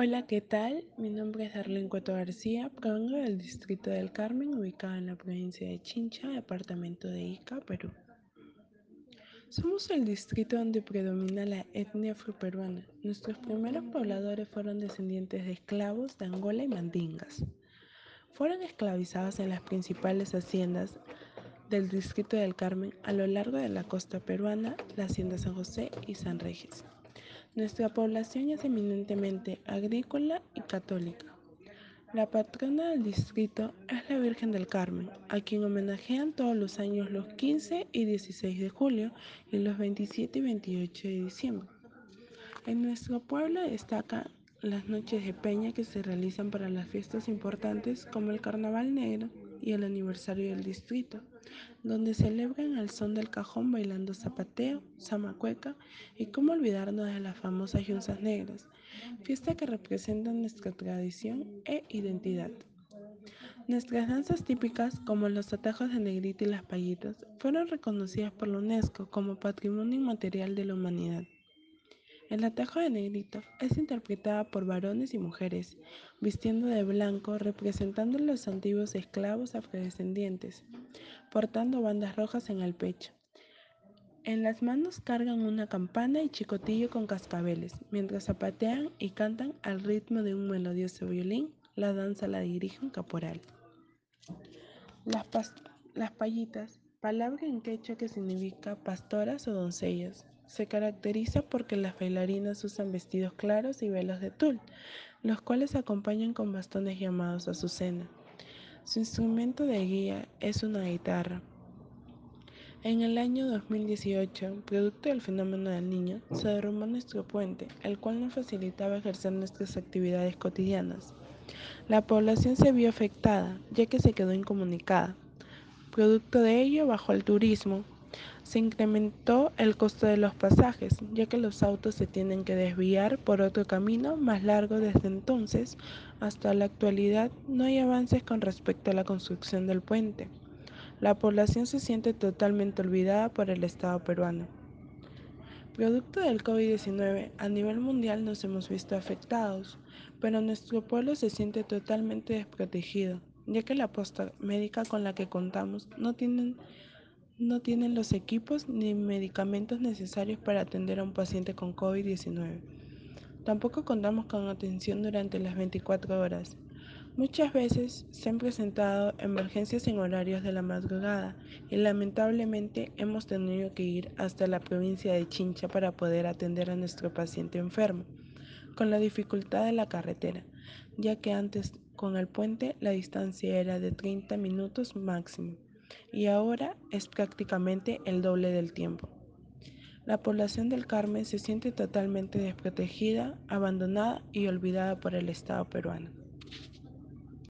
Hola, ¿qué tal? Mi nombre es Darlene Cueto García, provengo del distrito del Carmen, ubicado en la provincia de Chincha, departamento de Ica, Perú. Somos el distrito donde predomina la etnia afroperuana. Nuestros primeros pobladores fueron descendientes de esclavos de Angola y Mandingas. Fueron esclavizados en las principales haciendas del distrito del Carmen a lo largo de la costa peruana, la hacienda San José y San Regis. Nuestra población es eminentemente agrícola y católica. La patrona del distrito es la Virgen del Carmen, a quien homenajean todos los años los 15 y 16 de julio y los 27 y 28 de diciembre. En nuestro pueblo destacan las noches de peña que se realizan para las fiestas importantes como el Carnaval Negro y el aniversario del distrito donde celebran al son del cajón bailando zapateo, zamacueca y cómo olvidarnos de las famosas yunzas negras, fiesta que representa nuestra tradición e identidad. Nuestras danzas típicas, como los atajos de negrita y las payitas, fueron reconocidas por la UNESCO como Patrimonio Inmaterial de la Humanidad. El atajo de negrito es interpretada por varones y mujeres, vistiendo de blanco representando a los antiguos esclavos afrodescendientes portando bandas rojas en el pecho. En las manos cargan una campana y chicotillo con cascabeles, mientras zapatean y cantan al ritmo de un melodioso violín, la danza la dirige un caporal. Las, las payitas, palabra en quechua que significa pastoras o doncellas, se caracteriza porque las bailarinas usan vestidos claros y velos de tul, los cuales acompañan con bastones llamados azucena. Su instrumento de guía es una guitarra. En el año 2018, producto del fenómeno del niño, se derrumbó nuestro puente, el cual nos facilitaba ejercer nuestras actividades cotidianas. La población se vio afectada, ya que se quedó incomunicada. Producto de ello, bajó el turismo, se incrementó el costo de los pasajes, ya que los autos se tienen que desviar por otro camino más largo desde entonces hasta la actualidad no hay avances con respecto a la construcción del puente. La población se siente totalmente olvidada por el Estado peruano. Producto del COVID-19, a nivel mundial nos hemos visto afectados, pero nuestro pueblo se siente totalmente desprotegido, ya que la posta médica con la que contamos no tienen no tienen los equipos ni medicamentos necesarios para atender a un paciente con COVID-19. Tampoco contamos con atención durante las 24 horas. Muchas veces se han presentado emergencias en horarios de la madrugada y lamentablemente hemos tenido que ir hasta la provincia de Chincha para poder atender a nuestro paciente enfermo, con la dificultad de la carretera, ya que antes con el puente la distancia era de 30 minutos máximo y ahora es prácticamente el doble del tiempo. La población del Carmen se siente totalmente desprotegida, abandonada y olvidada por el Estado peruano.